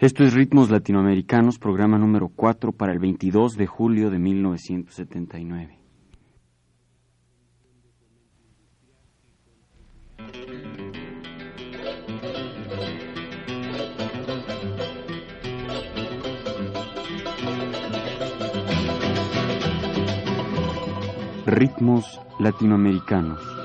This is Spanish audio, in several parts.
Esto es Ritmos Latinoamericanos, programa número 4 para el 22 de julio de 1979. Ritmos Latinoamericanos.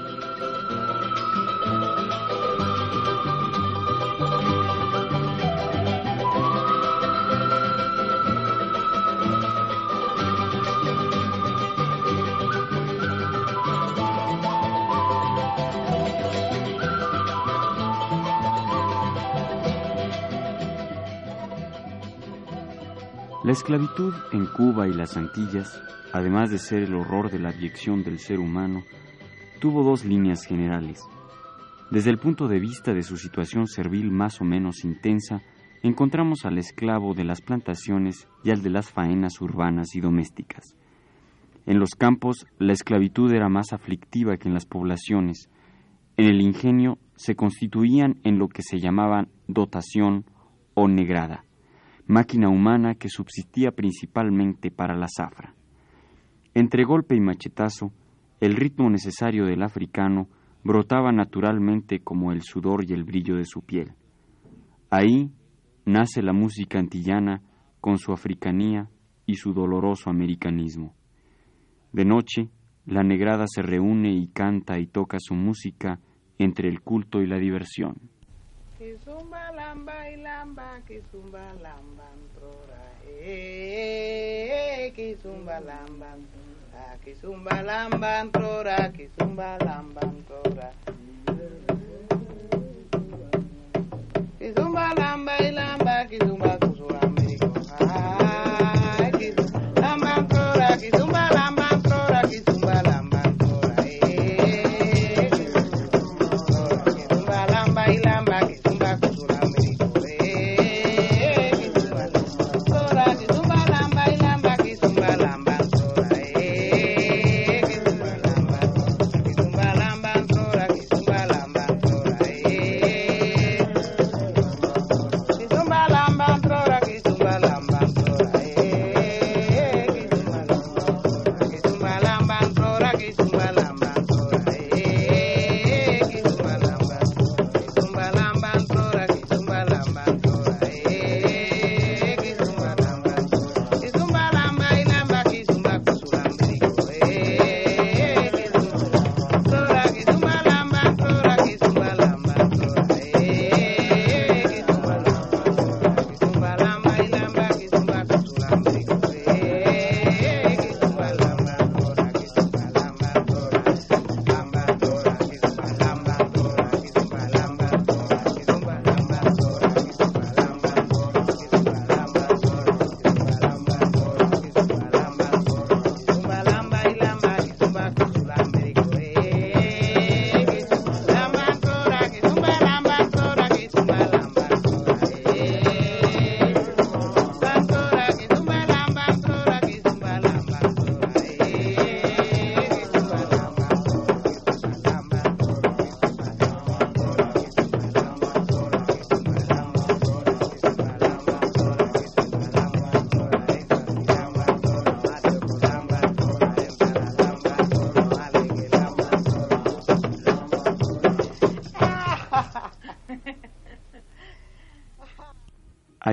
La esclavitud en Cuba y las Antillas, además de ser el horror de la abyección del ser humano, tuvo dos líneas generales. Desde el punto de vista de su situación servil más o menos intensa, encontramos al esclavo de las plantaciones y al de las faenas urbanas y domésticas. En los campos la esclavitud era más aflictiva que en las poblaciones. En el ingenio se constituían en lo que se llamaban dotación o negrada máquina humana que subsistía principalmente para la zafra. Entre golpe y machetazo, el ritmo necesario del africano brotaba naturalmente como el sudor y el brillo de su piel. Ahí nace la música antillana con su africanía y su doloroso americanismo. De noche, la negrada se reúne y canta y toca su música entre el culto y la diversión. Kizumba lamba ilamba, kizumba lamba trora, eh, kizumba lamba, kizumba lamba trora, kizumba lamba trora. Kizumba lamba ilamba, kizumba kusura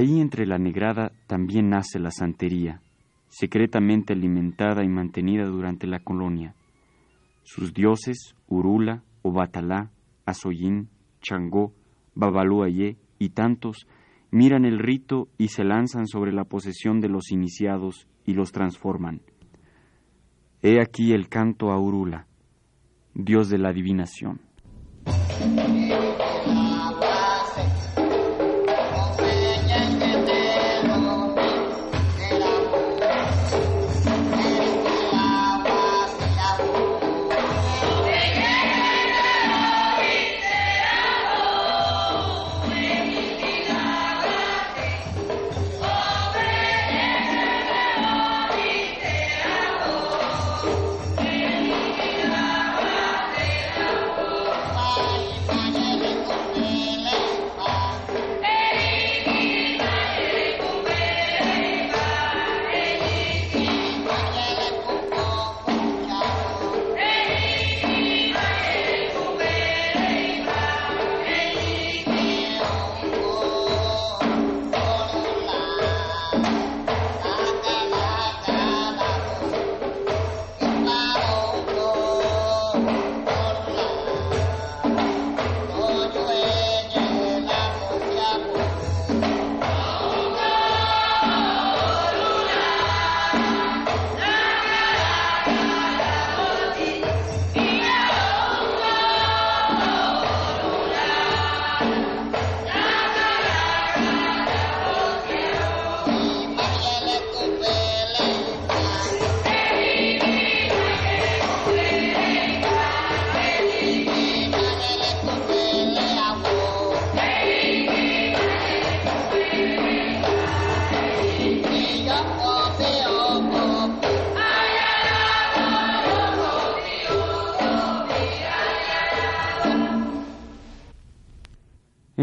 Ahí entre la negrada también nace la santería, secretamente alimentada y mantenida durante la colonia. Sus dioses, Urula, Obatalá, Azoyín, Changó, Babaluayé y tantos, miran el rito y se lanzan sobre la posesión de los iniciados y los transforman. He aquí el canto a Urula, dios de la adivinación.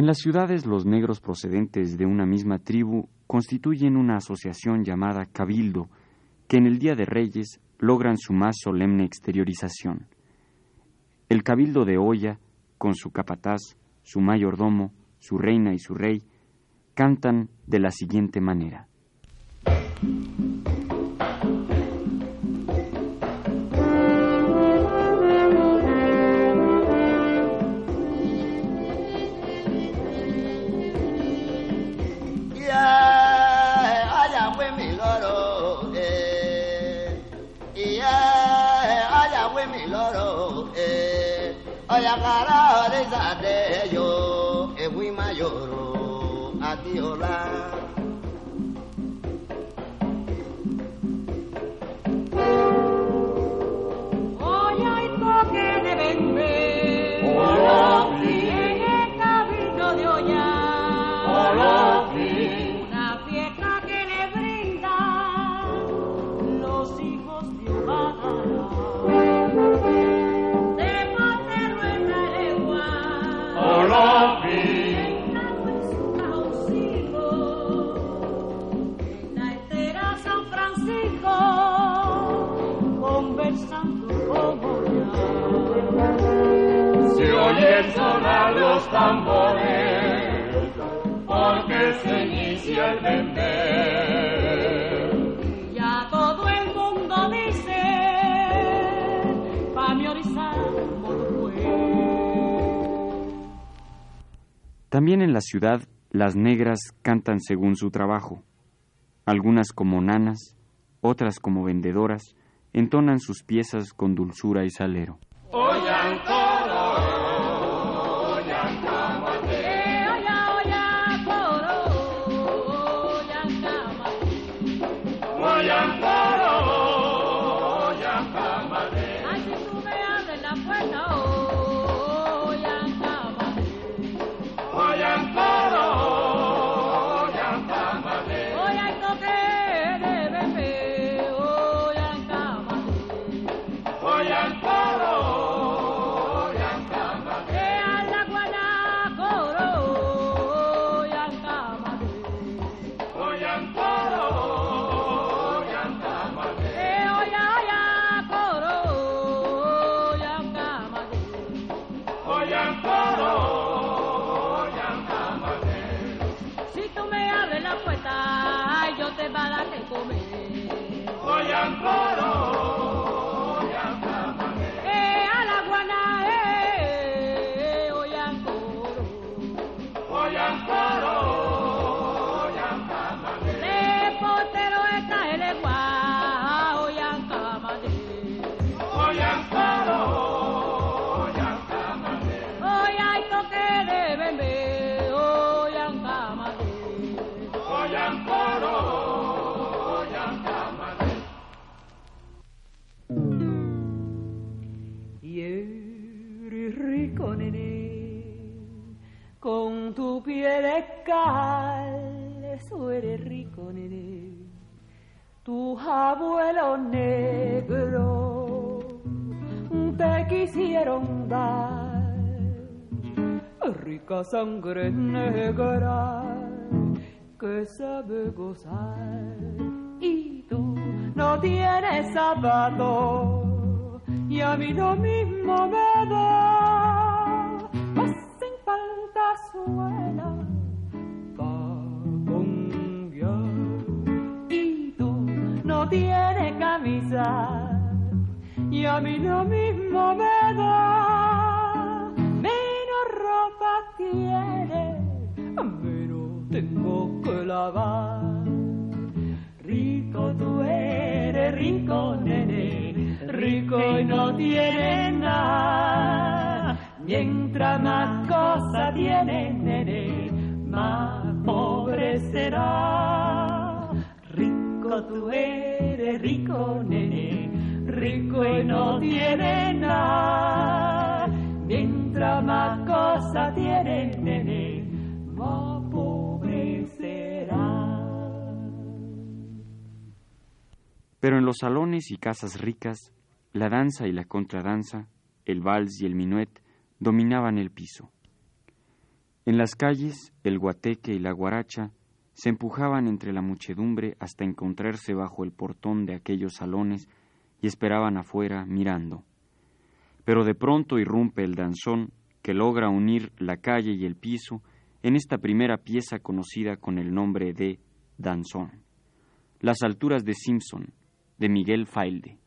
Las ciudades los negros procedentes de una misma tribu constituyen una asociación llamada cabildo, que en el Día de Reyes logran su más solemne exteriorización. El cabildo de Olla, con su capataz, su mayordomo, su reina y su rey, cantan de la siguiente manera. Oyakara de Zade yo, Ewi Mayoro, Adiola. sonar También en la ciudad, las negras cantan según su trabajo. Algunas como nanas, otras como vendedoras, entonan sus piezas con dulzura y salero. Tienes y a mí lo mismo me da. Hacen falta suela tiene camisa y a mí lo mismo me da. Mientras más cosas tiene nene, más pobre será. Rico tú eres rico, nene, rico y no tiene nada. Mientras más cosas tiene, nene, más pobre será. Pero en los salones y casas ricas, la danza y la contradanza, el vals y el minuet dominaban el piso. En las calles, el guateque y la guaracha se empujaban entre la muchedumbre hasta encontrarse bajo el portón de aquellos salones y esperaban afuera mirando. Pero de pronto irrumpe el danzón que logra unir la calle y el piso en esta primera pieza conocida con el nombre de Danzón. Las alturas de Simpson, de Miguel Failde.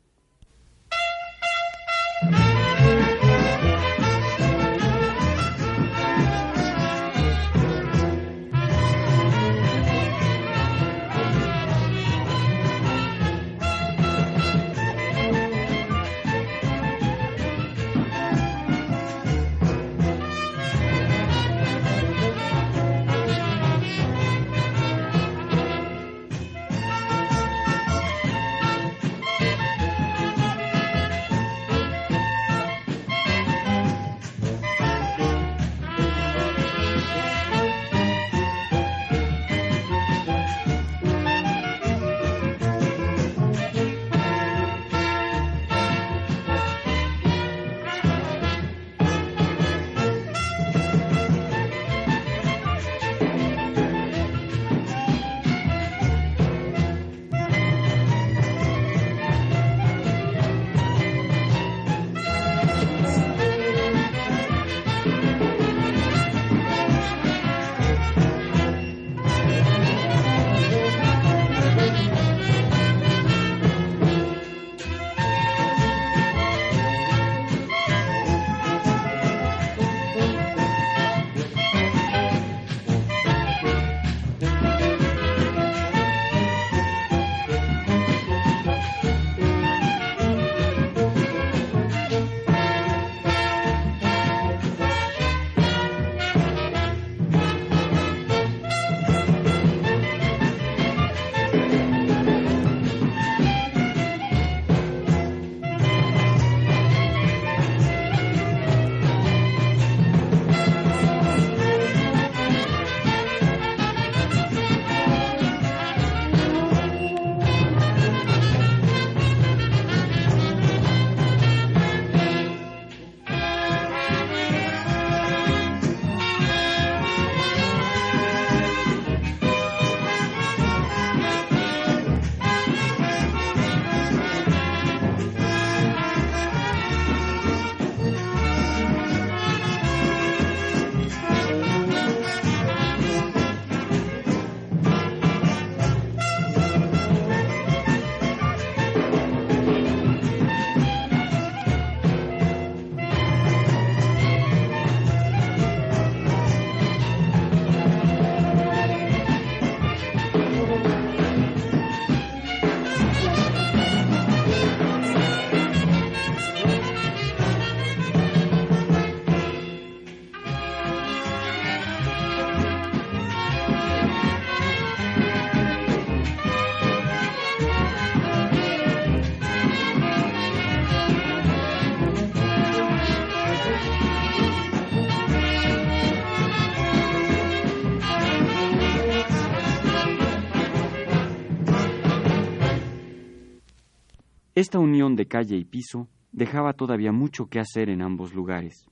Esta unión de calle y piso dejaba todavía mucho que hacer en ambos lugares.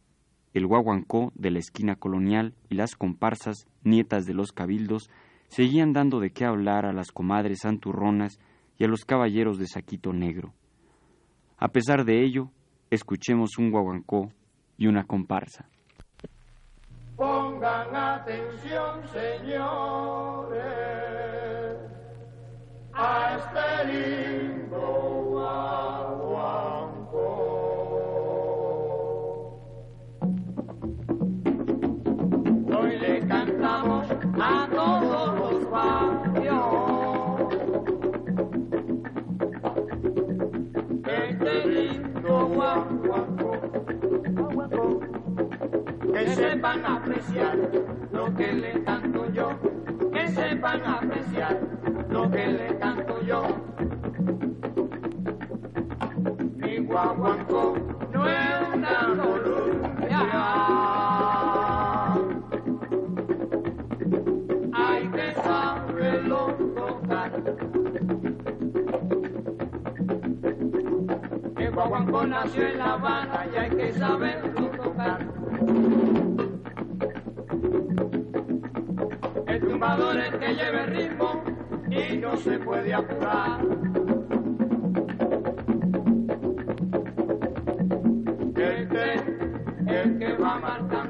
El guaguancó de la esquina colonial y las comparsas, nietas de los cabildos, seguían dando de qué hablar a las comadres santurronas y a los caballeros de saquito negro. A pesar de ello, escuchemos un guaguancó y una comparsa. Pongan atención, señores, a este sepan apreciar lo que le canto yo, que sepan apreciar lo que le canto yo. Mi guaguancó no es una columbia, hay que saberlo tocar. El guaguancó nació en La Habana y hay que saberlo tocar. que lleve ritmo y no se puede apurar. Este es el que va a marcar.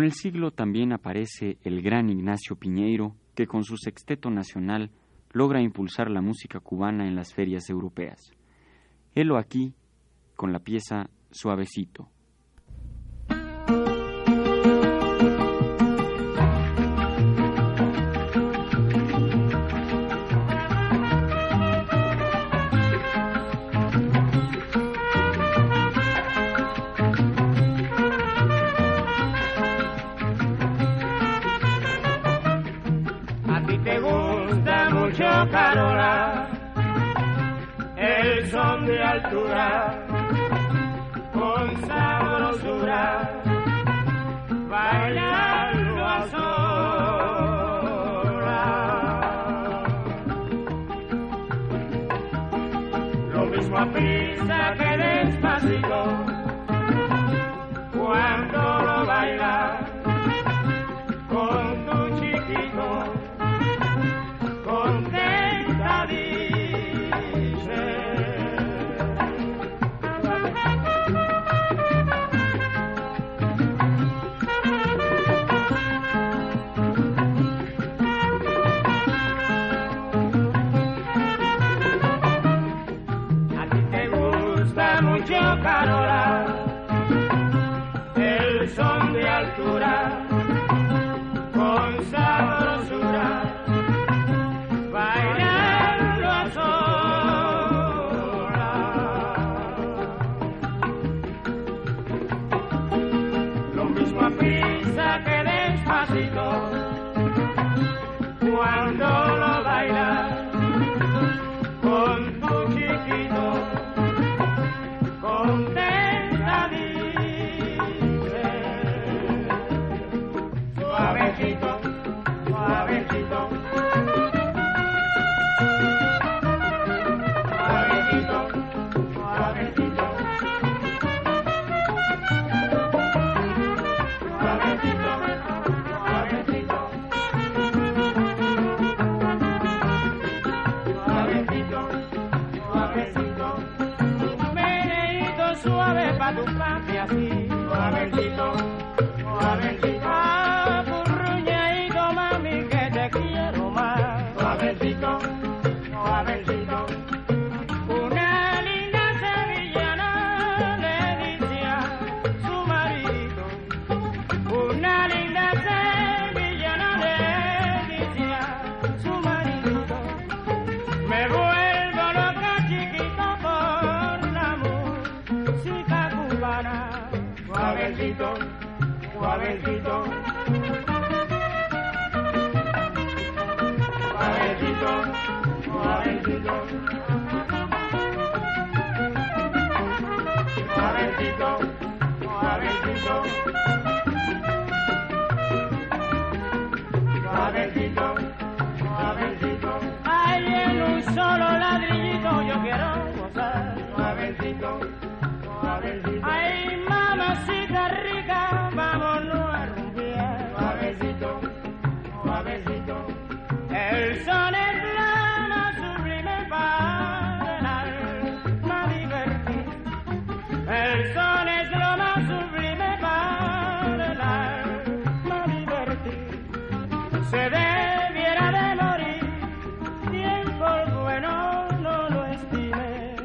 Con el siglo también aparece el gran Ignacio Piñeiro, que con su sexteto nacional logra impulsar la música cubana en las ferias europeas. Helo aquí, con la pieza Suavecito. son de altura, con sabrosura, bailar. El son es la más sublime para el ar, divertir. El son es la más sublime para el ar. Se debiera de morir, tiempo bueno no lo estime.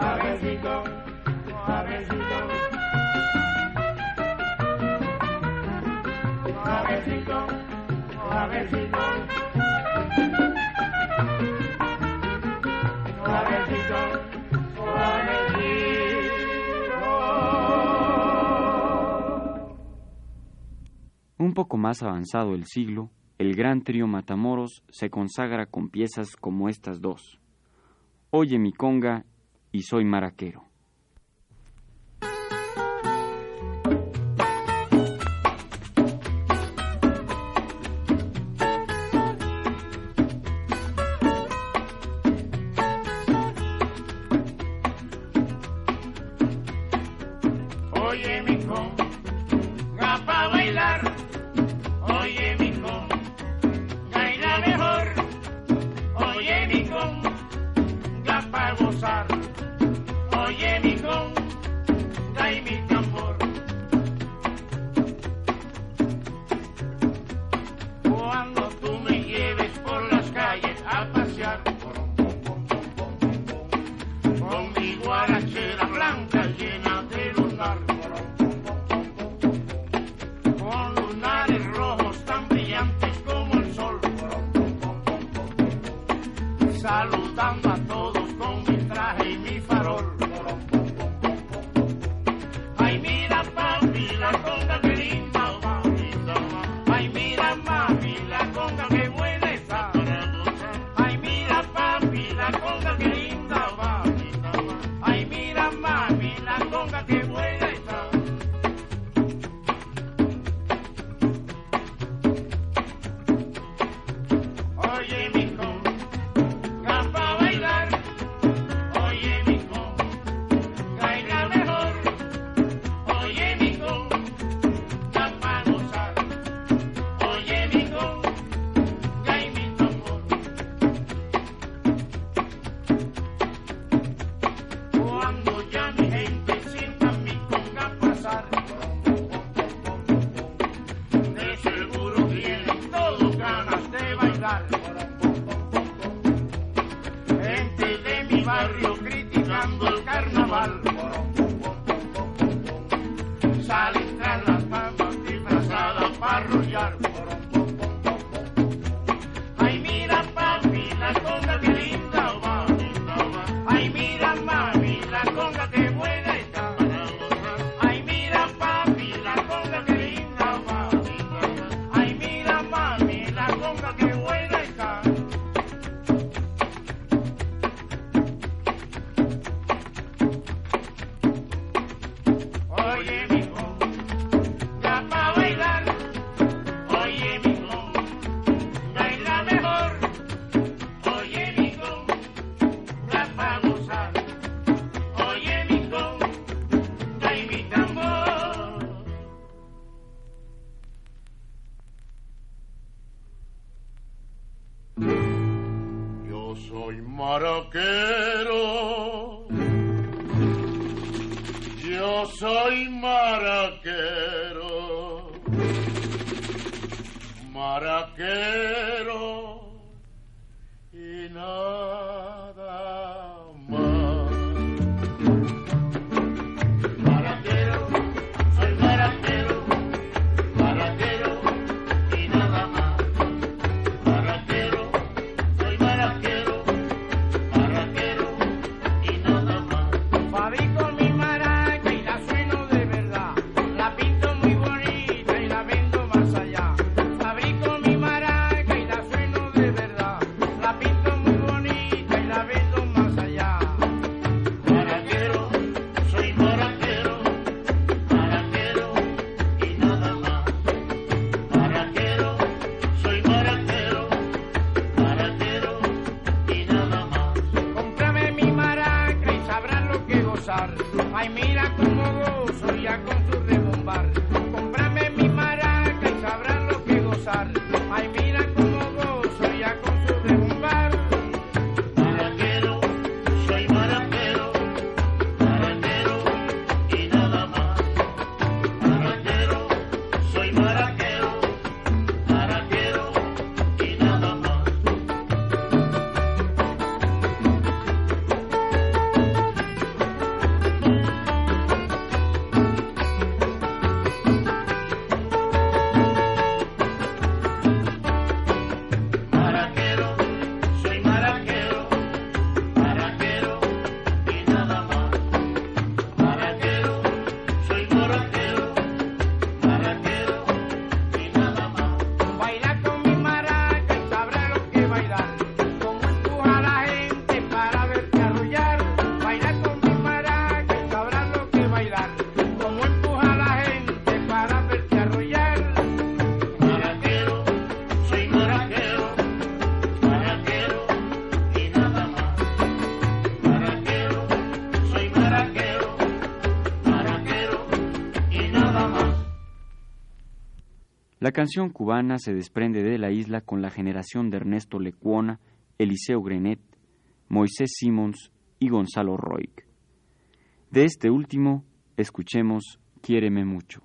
Avecito, avecito. Avecito, avecito. Un poco más avanzado el siglo, el gran trío Matamoros se consagra con piezas como estas dos. Oye mi conga y soy maraquero. yard. La canción cubana se desprende de la isla con la generación de Ernesto Lecuona, Eliseo Grenet, Moisés Simons y Gonzalo Roig. De este último, escuchemos Quiéreme mucho.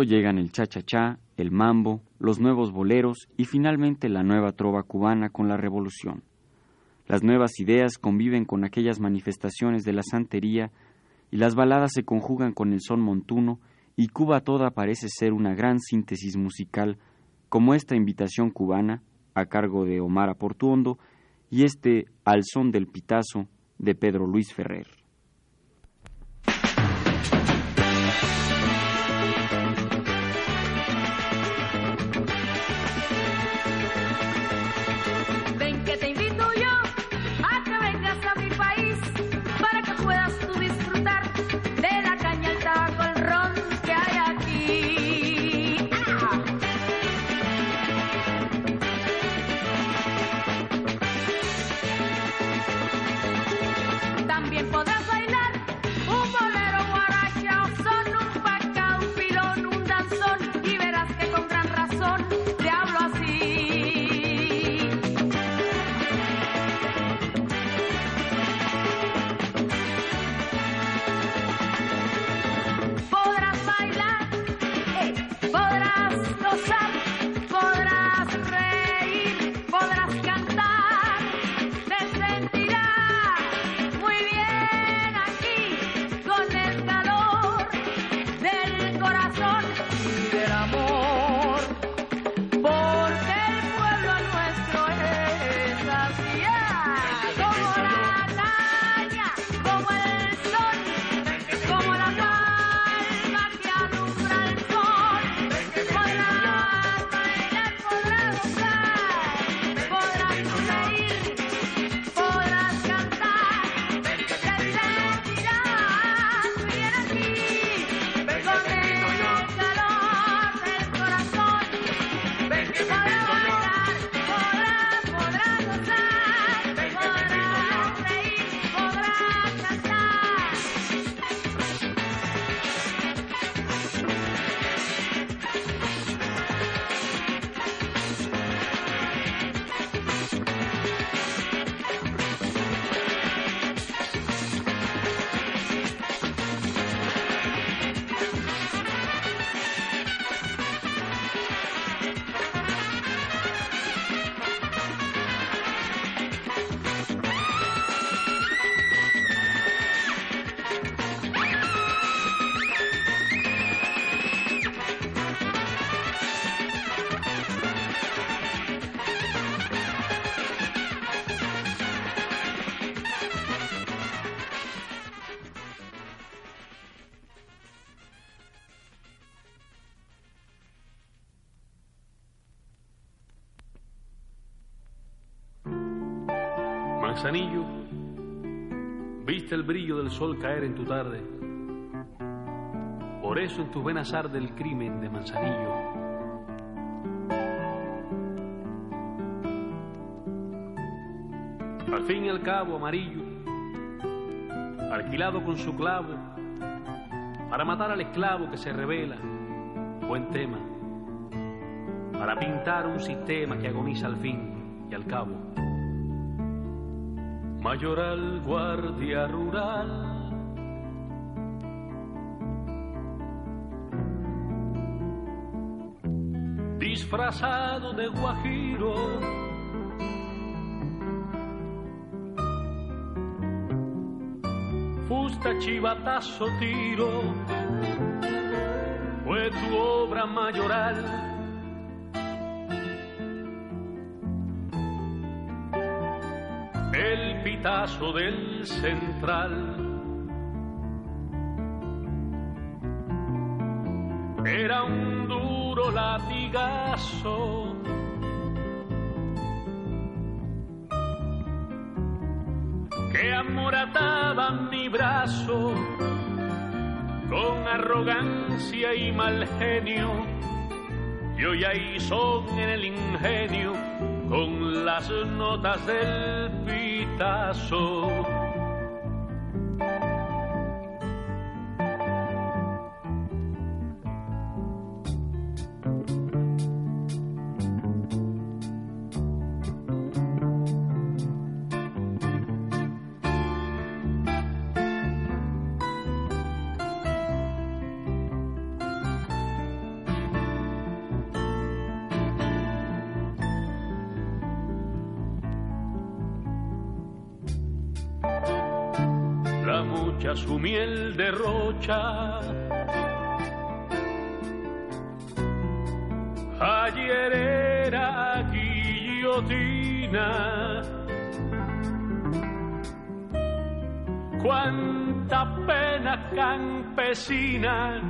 Llegan el cha-cha-cha, el mambo, los nuevos boleros y finalmente la nueva trova cubana con la revolución. Las nuevas ideas conviven con aquellas manifestaciones de la santería y las baladas se conjugan con el son montuno y Cuba toda parece ser una gran síntesis musical como esta invitación cubana a cargo de Omar Aportuondo y este Al son del pitazo de Pedro Luis Ferrer. El brillo del sol caer en tu tarde. Por eso en tus venas arde el crimen de Manzanillo. Al fin y al cabo, amarillo, alquilado con su clavo, para matar al esclavo que se revela, buen tema, para pintar un sistema que agoniza al fin y al cabo. Mayoral Guardia Rural. Disfrazado de guajiro. Fusta chivatazo tiro. Fue tu obra mayoral. Pitazo del central. Era un duro latigazo. Que amorataba mi brazo con arrogancia y mal genio. Yo ya hizo en el ingenio con las notas del pitazo. La su miel derrocha. Ayer era guillotina. Cuánta pena campesina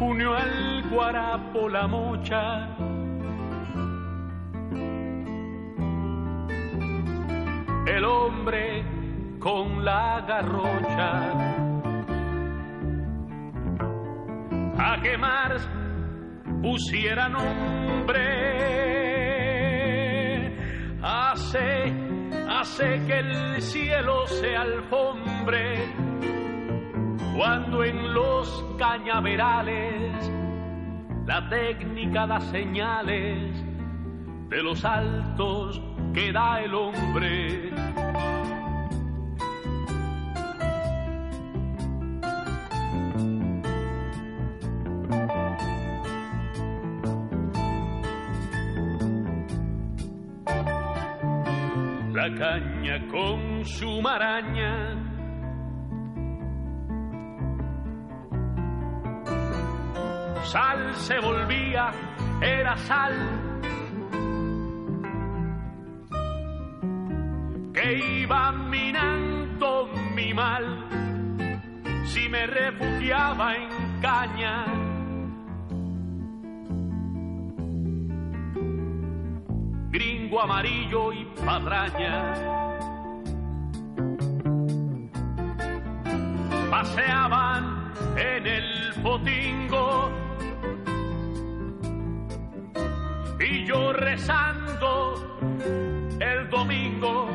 unió al guarapo la mocha. El hombre con la garrocha a quemar pusiera nombre hace hace que el cielo se alfombre cuando en los cañaverales la técnica da señales de los altos que da el hombre. Con su maraña sal se volvía, era sal. Que iba minando mi mal si me refugiaba en caña. Gringo amarillo y patraña. Paseaban en el potingo y yo rezando el domingo,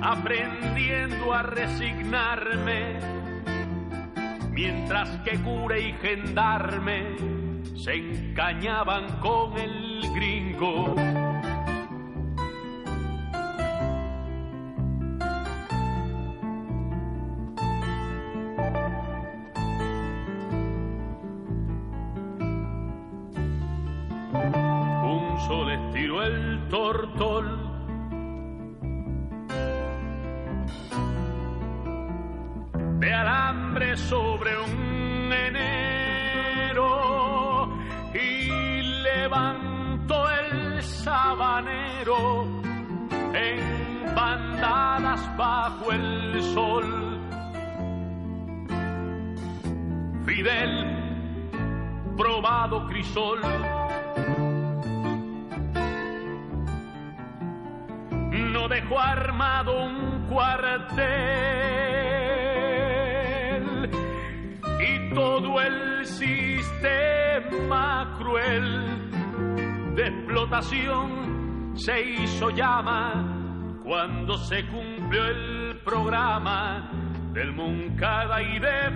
aprendiendo a resignarme, mientras que cura y gendarme se encañaban con el gringo. Bajo el sol. Fidel, probado crisol. no dejó armado un cuartel y todo el sistema cruel de explotación se hizo llama cuando se cumplió el programa del Moncada y de.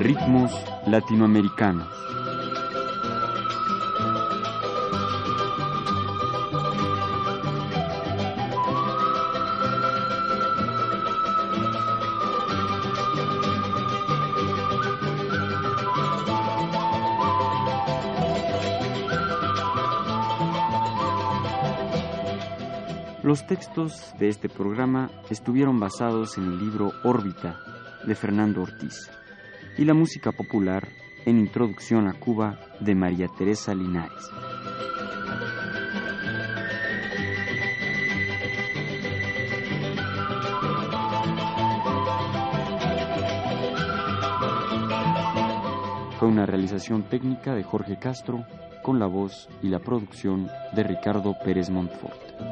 Ritmos latinoamericanos. Los textos de este programa estuvieron basados en el libro Órbita de Fernando Ortiz y la música popular en Introducción a Cuba de María Teresa Linares. Fue una realización técnica de Jorge Castro con la voz y la producción de Ricardo Pérez Montfort.